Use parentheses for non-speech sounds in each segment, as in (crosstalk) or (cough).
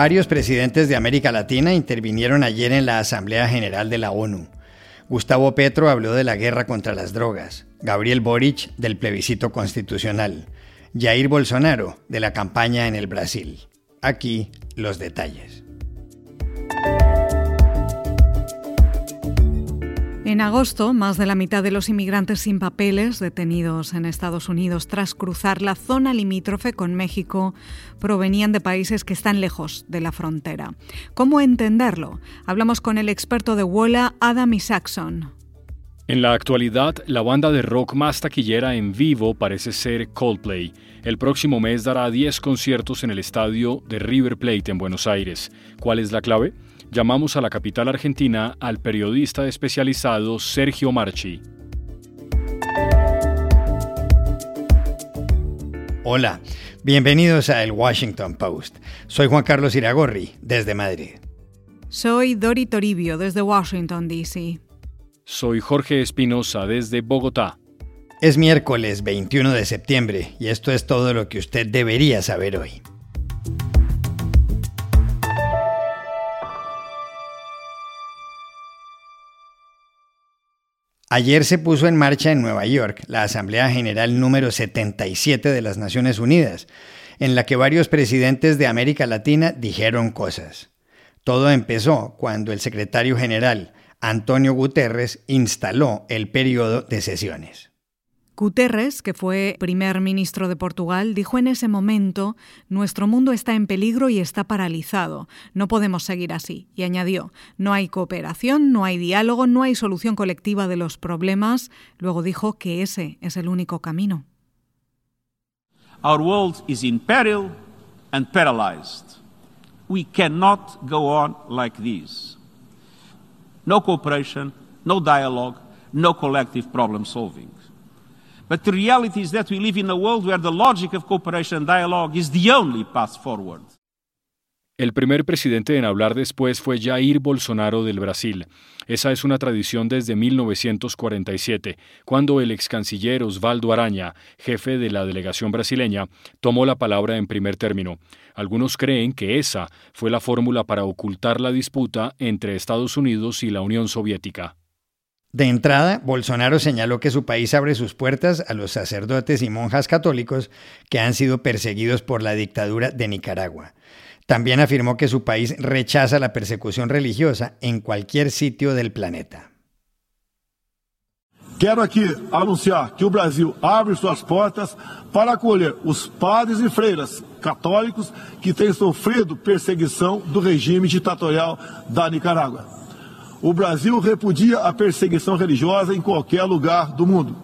Varios presidentes de América Latina intervinieron ayer en la Asamblea General de la ONU. Gustavo Petro habló de la guerra contra las drogas, Gabriel Boric del plebiscito constitucional, Jair Bolsonaro de la campaña en el Brasil. Aquí los detalles. En agosto, más de la mitad de los inmigrantes sin papeles detenidos en Estados Unidos tras cruzar la zona limítrofe con México provenían de países que están lejos de la frontera. ¿Cómo entenderlo? Hablamos con el experto de Wola, Adam Isaacson. En la actualidad, la banda de rock más taquillera en vivo parece ser Coldplay. El próximo mes dará 10 conciertos en el estadio de River Plate en Buenos Aires. ¿Cuál es la clave? Llamamos a la capital argentina al periodista especializado Sergio Marchi. Hola, bienvenidos a El Washington Post. Soy Juan Carlos Iragorri, desde Madrid. Soy Dori Toribio, desde Washington, D.C. Soy Jorge Espinosa, desde Bogotá. Es miércoles 21 de septiembre y esto es todo lo que usted debería saber hoy. Ayer se puso en marcha en Nueva York la Asamblea General número 77 de las Naciones Unidas, en la que varios presidentes de América Latina dijeron cosas. Todo empezó cuando el secretario general, Antonio Guterres, instaló el periodo de sesiones. Guterres, que fue primer ministro de Portugal, dijo en ese momento, nuestro mundo está en peligro y está paralizado, no podemos seguir así. Y añadió, no hay cooperación, no hay diálogo, no hay solución colectiva de los problemas. Luego dijo que ese es el único camino. Our world is in peril and paralyzed. We cannot go on like this. No cooperation, no dialogue, no collective problem solving. But the reality is that we live in a world where the logic of cooperation and dialogue is the only path forward. El primer presidente en hablar después fue Jair Bolsonaro del Brasil. Esa es una tradición desde 1947, cuando el ex canciller Osvaldo Araña, jefe de la delegación brasileña, tomó la palabra en primer término. Algunos creen que esa fue la fórmula para ocultar la disputa entre Estados Unidos y la Unión Soviética. De entrada, Bolsonaro señaló que su país abre sus puertas a los sacerdotes y monjas católicos que han sido perseguidos por la dictadura de Nicaragua. También afirmó que su país rechaza la persecución religiosa en cualquier sitio del planeta. Quero aqui anunciar que o Brasil abre suas portas para acolher os padres e freiras católicos que têm sofrido perseguição do regime ditatorial da Nicarágua. O Brasil repudia a perseguição religiosa en cualquier lugar del mundo.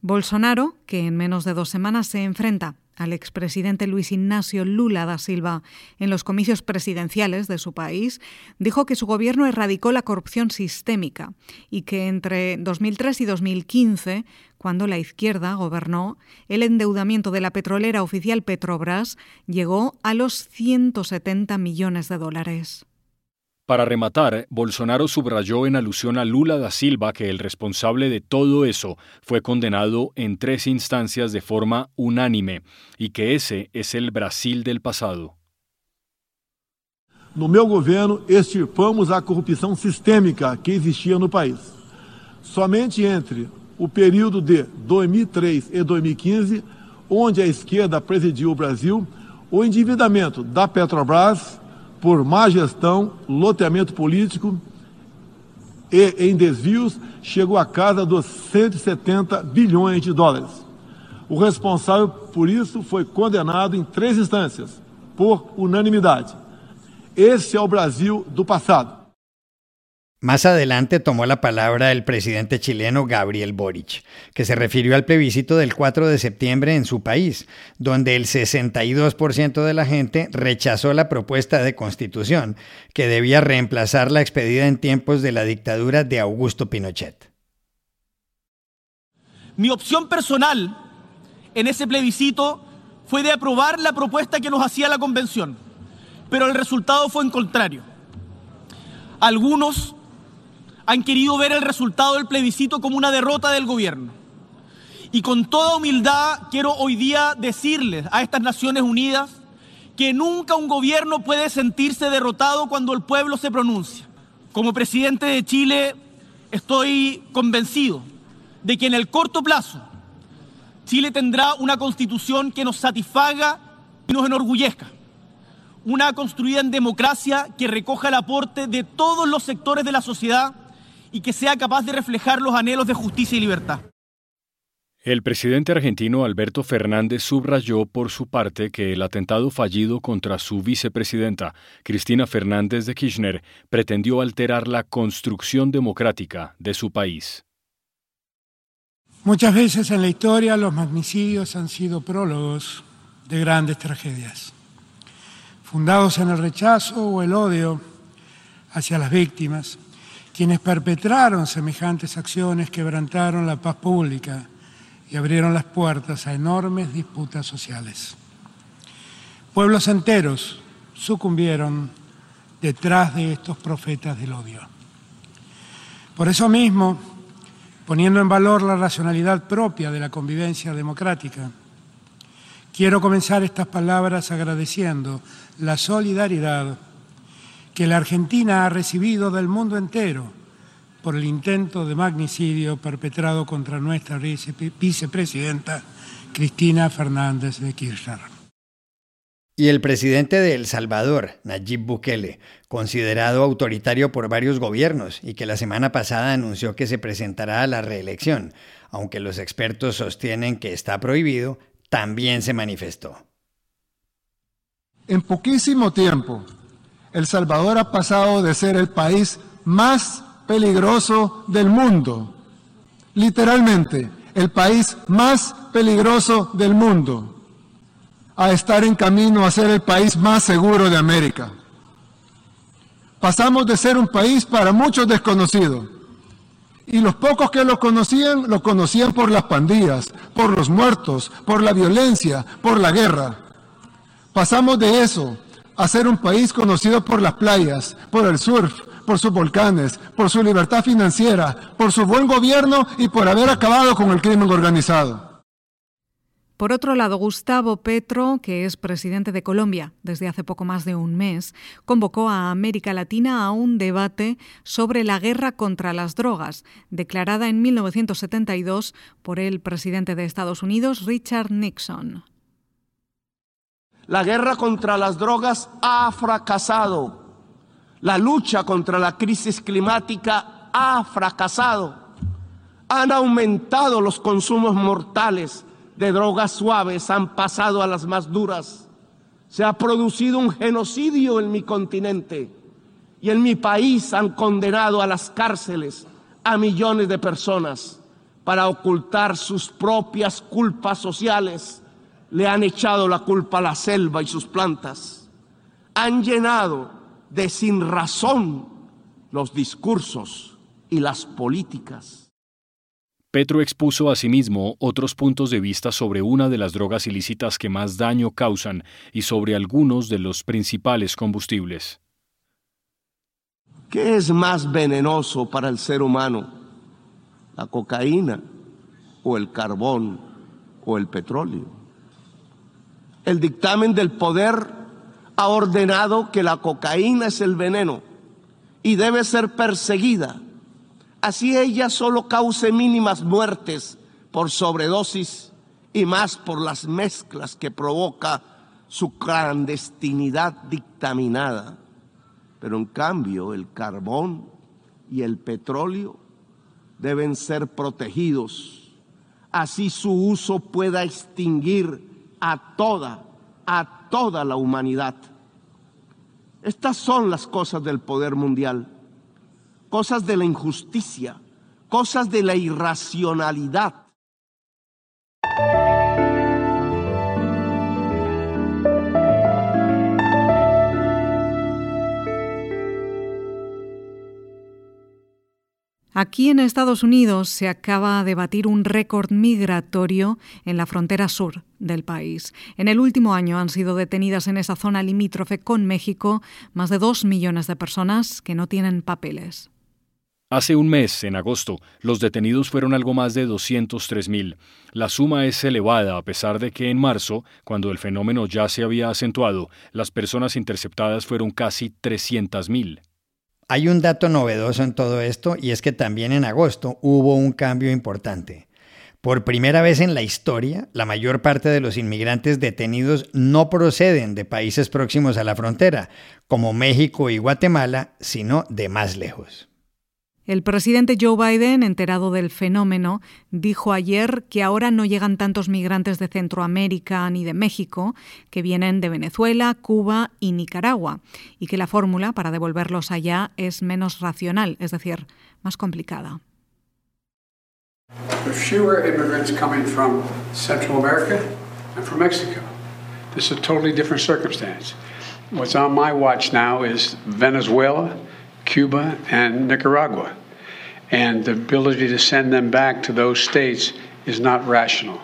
Bolsonaro, que en menos de dos semanas se enfrenta al expresidente Luis Ignacio Lula da Silva en los comicios presidenciales de su país, dijo que su gobierno erradicó la corrupción sistémica y que entre 2003 y 2015, cuando la izquierda gobernó, el endeudamiento de la petrolera oficial Petrobras llegó a los 170 millones de dólares. Para rematar, Bolsonaro subrayó en alusión a Lula da Silva que el responsable de todo eso fue condenado en tres instancias de forma unánime y que ese es el Brasil del pasado. No meu governo, extirpamos a corrupção sistêmica que existia no país. Somente entre o período de 2003 e 2015, onde a esquerda presidiu o Brasil, o endividamento da Petrobras por má gestão, loteamento político e em desvios, chegou a casa dos 170 bilhões de dólares. O responsável por isso foi condenado em três instâncias, por unanimidade. Esse é o Brasil do passado. Más adelante tomó la palabra el presidente chileno Gabriel Boric, que se refirió al plebiscito del 4 de septiembre en su país, donde el 62% de la gente rechazó la propuesta de constitución que debía reemplazar la expedida en tiempos de la dictadura de Augusto Pinochet. Mi opción personal en ese plebiscito fue de aprobar la propuesta que nos hacía la convención, pero el resultado fue en contrario. Algunos han querido ver el resultado del plebiscito como una derrota del gobierno. Y con toda humildad quiero hoy día decirles a estas Naciones Unidas que nunca un gobierno puede sentirse derrotado cuando el pueblo se pronuncia. Como presidente de Chile estoy convencido de que en el corto plazo Chile tendrá una constitución que nos satisfaga y nos enorgullezca. Una construida en democracia que recoja el aporte de todos los sectores de la sociedad y que sea capaz de reflejar los anhelos de justicia y libertad. El presidente argentino Alberto Fernández subrayó por su parte que el atentado fallido contra su vicepresidenta, Cristina Fernández de Kirchner, pretendió alterar la construcción democrática de su país. Muchas veces en la historia los magnicidios han sido prólogos de grandes tragedias, fundados en el rechazo o el odio hacia las víctimas. Quienes perpetraron semejantes acciones quebrantaron la paz pública y abrieron las puertas a enormes disputas sociales. Pueblos enteros sucumbieron detrás de estos profetas del odio. Por eso mismo, poniendo en valor la racionalidad propia de la convivencia democrática, quiero comenzar estas palabras agradeciendo la solidaridad que la Argentina ha recibido del mundo entero por el intento de magnicidio perpetrado contra nuestra vicepresidenta Cristina Fernández de Kirchner. Y el presidente de El Salvador, Nayib Bukele, considerado autoritario por varios gobiernos y que la semana pasada anunció que se presentará a la reelección, aunque los expertos sostienen que está prohibido, también se manifestó. En poquísimo tiempo, El Salvador ha pasado de ser el país más peligroso del mundo. Literalmente, el país más peligroso del mundo. A estar en camino a ser el país más seguro de América. Pasamos de ser un país para muchos desconocido. Y los pocos que lo conocían, lo conocían por las pandillas, por los muertos, por la violencia, por la guerra. Pasamos de eso a ser un país conocido por las playas, por el surf, por sus volcanes, por su libertad financiera, por su buen gobierno y por haber acabado con el crimen organizado. Por otro lado, Gustavo Petro, que es presidente de Colombia desde hace poco más de un mes, convocó a América Latina a un debate sobre la guerra contra las drogas, declarada en 1972 por el presidente de Estados Unidos, Richard Nixon. La guerra contra las drogas ha fracasado la lucha contra la crisis climática ha fracasado. Han aumentado los consumos mortales de drogas suaves, han pasado a las más duras. Se ha producido un genocidio en mi continente y en mi país han condenado a las cárceles a millones de personas para ocultar sus propias culpas sociales. Le han echado la culpa a la selva y sus plantas. Han llenado de sin razón los discursos y las políticas. Petro expuso asimismo otros puntos de vista sobre una de las drogas ilícitas que más daño causan y sobre algunos de los principales combustibles. ¿Qué es más venenoso para el ser humano? ¿La cocaína o el carbón o el petróleo? El dictamen del poder ha ordenado que la cocaína es el veneno y debe ser perseguida. Así ella solo cause mínimas muertes por sobredosis y más por las mezclas que provoca su clandestinidad dictaminada. Pero en cambio el carbón y el petróleo deben ser protegidos. Así su uso pueda extinguir a toda, a toda la humanidad. Estas son las cosas del poder mundial, cosas de la injusticia, cosas de la irracionalidad. Aquí en Estados Unidos se acaba de batir un récord migratorio en la frontera sur del país. En el último año han sido detenidas en esa zona limítrofe con México más de dos millones de personas que no tienen papeles. Hace un mes, en agosto, los detenidos fueron algo más de 203.000. La suma es elevada a pesar de que en marzo, cuando el fenómeno ya se había acentuado, las personas interceptadas fueron casi 300.000. Hay un dato novedoso en todo esto y es que también en agosto hubo un cambio importante. Por primera vez en la historia, la mayor parte de los inmigrantes detenidos no proceden de países próximos a la frontera, como México y Guatemala, sino de más lejos. El presidente Joe Biden, enterado del fenómeno, dijo ayer que ahora no llegan tantos migrantes de Centroamérica ni de México, que vienen de Venezuela, Cuba y Nicaragua, y que la fórmula para devolverlos allá es menos racional, es decir, más complicada. What's on my watch now is Venezuela Cuba, and Nicaragua. And the ability to send them back to those states is not rational.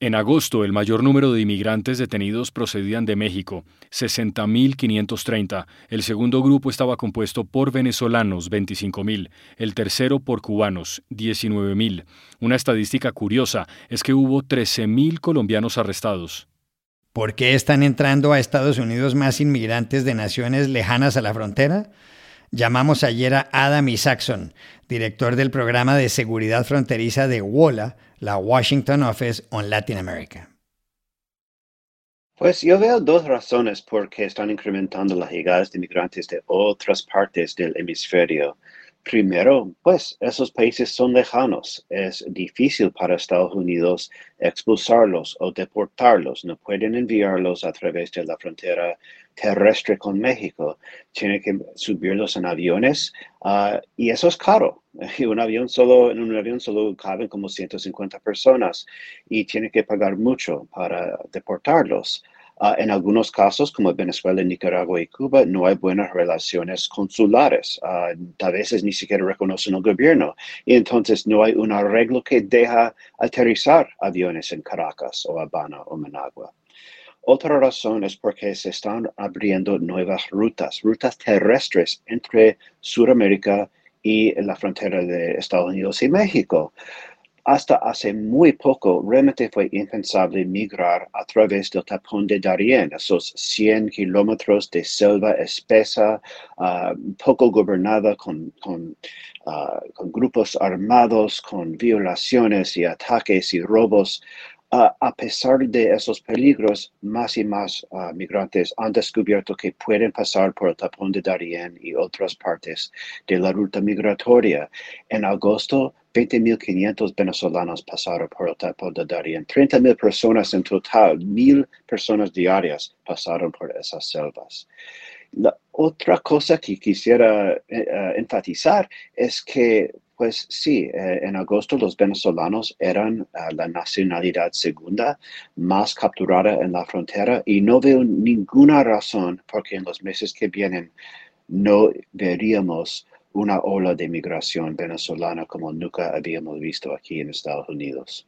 En agosto, el mayor número de inmigrantes detenidos procedían de México, 60.530. El segundo grupo estaba compuesto por venezolanos, 25.000. El tercero por cubanos, 19.000. Una estadística curiosa es que hubo 13.000 colombianos arrestados. ¿Por qué están entrando a Estados Unidos más inmigrantes de naciones lejanas a la frontera? Llamamos ayer a Adam Isaacson, director del programa de seguridad fronteriza de WOLA, la Washington Office on Latin America. Pues yo veo dos razones por qué están incrementando las llegadas de inmigrantes de otras partes del hemisferio. Primero, pues esos países son lejanos. Es difícil para Estados Unidos expulsarlos o deportarlos. No pueden enviarlos a través de la frontera terrestre con México. Tienen que subirlos en aviones ah, y eso es caro. (laughs) Un avión solo, en un avión solo caben como 150 personas y tienen que pagar mucho para deportarlos. Ah, en algunos casos, como Venezuela, Nicaragua y Cuba, no hay buenas relaciones consulares. Uh, a veces ni siquiera reconocen el gobierno. Y entonces no hay un arreglo que deja aterrizar aviones en Caracas o Habana o Managua. Otra razón es porque se están abriendo nuevas rutas, rutas terrestres entre Sudamérica y la frontera de Estados Unidos y México hasta hace muy poco realmente fue impensable migrar a través del tapón de Darien, esos 100 kilómetros de selva espesa, ah, poco gobernada con, ah, con grupos armados, con violaciones y ataques y robos a pesar de esos peligros, más y más ah, migrantes han descubierto que pueden pasar por el tapón de Darien y otras partes de la ruta migratoria. En agosto, 20.500 venezolanos pasaron por el tapón de Darien. 30.000 personas en total, 1.000 personas diarias pasaron por esas selvas. La otra cosa que quisiera eh, eh, enfatizar es que pues sí, eh, en agosto los venezolanos eran eh, la nacionalidad segunda más capturada en la frontera y no veo ninguna razón por qué en los meses que vienen no veríamos una ola de migración venezolana como nunca habíamos visto aquí en Estados Unidos.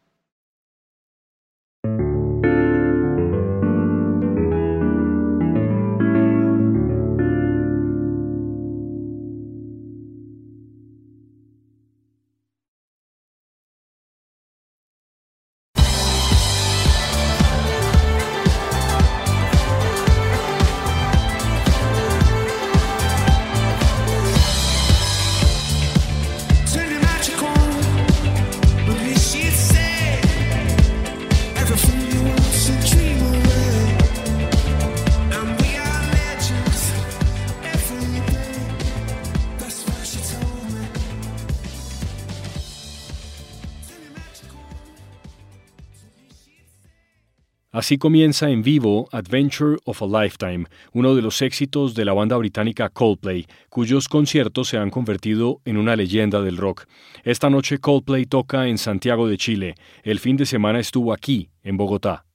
Así comienza en vivo Adventure of a Lifetime, uno de los éxitos de la banda británica Coldplay, cuyos conciertos se han convertido en una leyenda del rock. Esta noche Coldplay toca en Santiago de Chile. El fin de semana estuvo aquí, en Bogotá.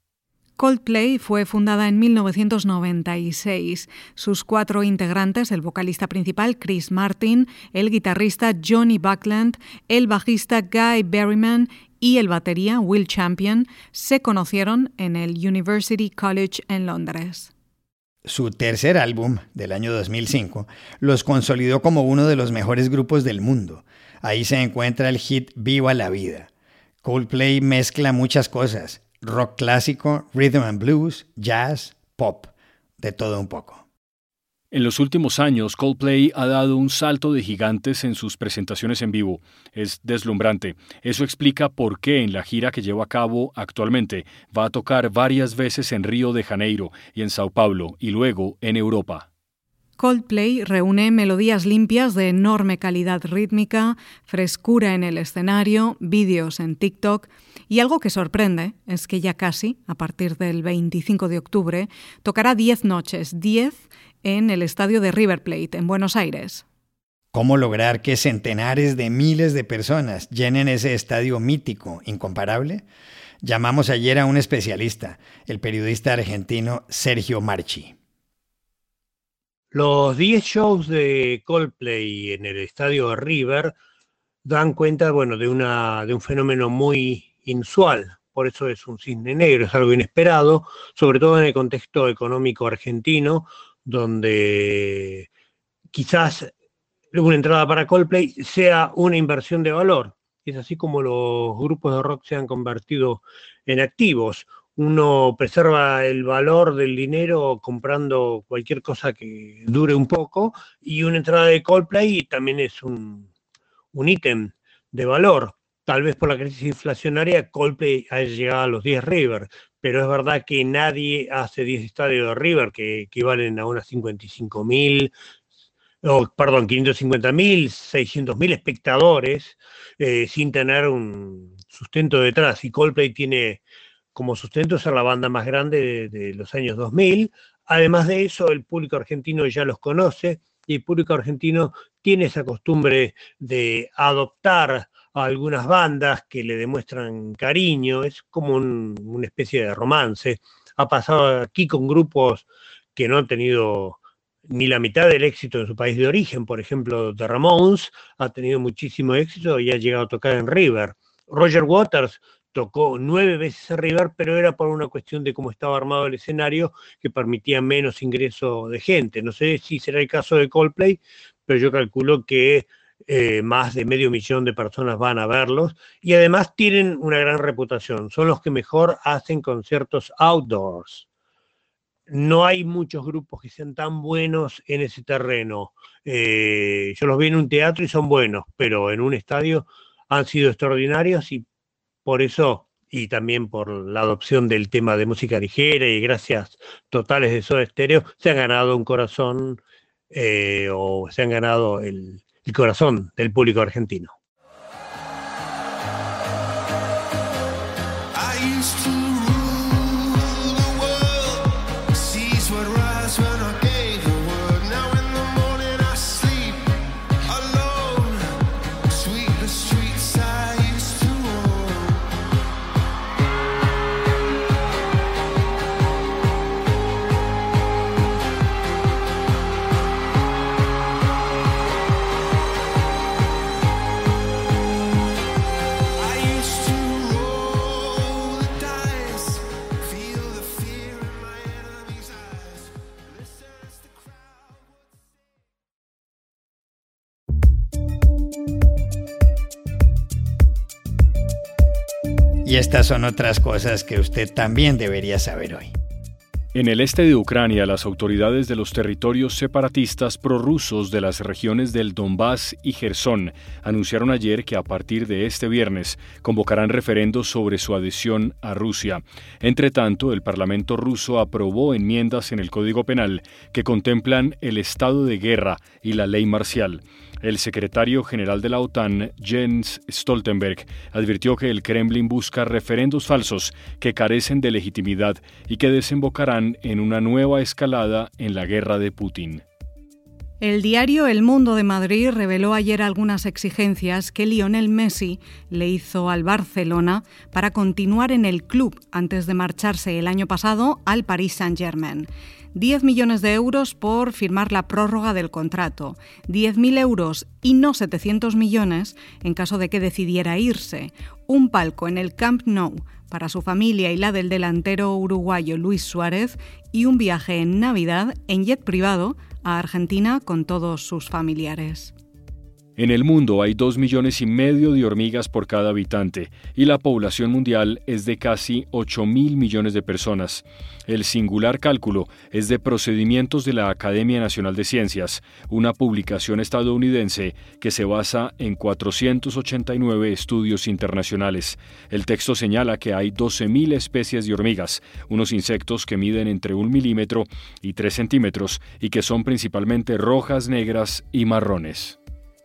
Coldplay fue fundada en 1996. Sus cuatro integrantes, el vocalista principal Chris Martin, el guitarrista Johnny Buckland, el bajista Guy Berryman y el batería Will Champion se conocieron en el University College en Londres. Su tercer álbum, del año 2005, los consolidó como uno de los mejores grupos del mundo. Ahí se encuentra el hit Viva la Vida. Coldplay mezcla muchas cosas, rock clásico, rhythm and blues, jazz, pop, de todo un poco. En los últimos años, Coldplay ha dado un salto de gigantes en sus presentaciones en vivo. Es deslumbrante. Eso explica por qué en la gira que lleva a cabo actualmente va a tocar varias veces en Río de Janeiro y en Sao Paulo y luego en Europa. Coldplay reúne melodías limpias de enorme calidad rítmica, frescura en el escenario, vídeos en TikTok y algo que sorprende es que ya casi, a partir del 25 de octubre, tocará 10 noches, 10 en el estadio de River Plate, en Buenos Aires. ¿Cómo lograr que centenares de miles de personas llenen ese estadio mítico, incomparable? Llamamos ayer a un especialista, el periodista argentino Sergio Marchi. Los 10 shows de Coldplay en el estadio River dan cuenta bueno, de, una, de un fenómeno muy inusual, por eso es un cisne negro, es algo inesperado, sobre todo en el contexto económico argentino, donde quizás una entrada para Coldplay sea una inversión de valor. Es así como los grupos de rock se han convertido en activos. Uno preserva el valor del dinero comprando cualquier cosa que dure un poco y una entrada de Coldplay también es un, un ítem de valor. Tal vez por la crisis inflacionaria Coldplay haya llegado a los 10 River, pero es verdad que nadie hace 10 estadios de River que equivalen a unas 55 mil, perdón, 550 mil, 600 mil espectadores eh, sin tener un sustento detrás. Y Coldplay tiene como sustento ser la banda más grande de, de los años 2000. Además de eso, el público argentino ya los conoce y el público argentino tiene esa costumbre de adoptar algunas bandas que le demuestran cariño, es como una especie de romance. Ha pasado aquí con grupos que no han tenido ni la mitad del éxito en su país de origen, por ejemplo, The Ramones ha tenido muchísimo éxito y ha llegado a tocar en River. Roger Waters tocó nueve veces en River, pero era por una cuestión de cómo estaba armado el escenario que permitía menos ingreso de gente. No sé si será el caso de Coldplay, pero yo calculo que eh, más de medio millón de personas van a verlos y además tienen una gran reputación. Son los que mejor hacen conciertos outdoors. No hay muchos grupos que sean tan buenos en ese terreno. Eh, yo los vi en un teatro y son buenos, pero en un estadio han sido extraordinarios y por eso y también por la adopción del tema de música ligera y gracias totales de Soda Stereo, se han ganado un corazón eh, o se han ganado el, el corazón del público argentino. Y estas son otras cosas que usted también debería saber hoy. En el este de Ucrania, las autoridades de los territorios separatistas prorrusos de las regiones del Donbass y Gerson anunciaron ayer que a partir de este viernes convocarán referendos sobre su adhesión a Rusia. Entre tanto, el Parlamento ruso aprobó enmiendas en el Código Penal que contemplan el estado de guerra y la ley marcial. El secretario general de la OTAN, Jens Stoltenberg, advirtió que el Kremlin busca referendos falsos que carecen de legitimidad y que desembocarán en una nueva escalada en la guerra de Putin. El diario El Mundo de Madrid reveló ayer algunas exigencias que Lionel Messi le hizo al Barcelona para continuar en el club antes de marcharse el año pasado al Paris Saint-Germain. 10 millones de euros por firmar la prórroga del contrato, 10.000 euros y no 700 millones en caso de que decidiera irse. Un palco en el Camp Nou para su familia y la del delantero uruguayo Luis Suárez y un viaje en Navidad en jet privado a Argentina con todos sus familiares. En el mundo hay dos millones y medio de hormigas por cada habitante y la población mundial es de casi 8 mil millones de personas. El singular cálculo es de Procedimientos de la Academia Nacional de Ciencias, una publicación estadounidense que se basa en 489 estudios internacionales. El texto señala que hay 12.000 especies de hormigas, unos insectos que miden entre un milímetro y 3 centímetros y que son principalmente rojas, negras y marrones.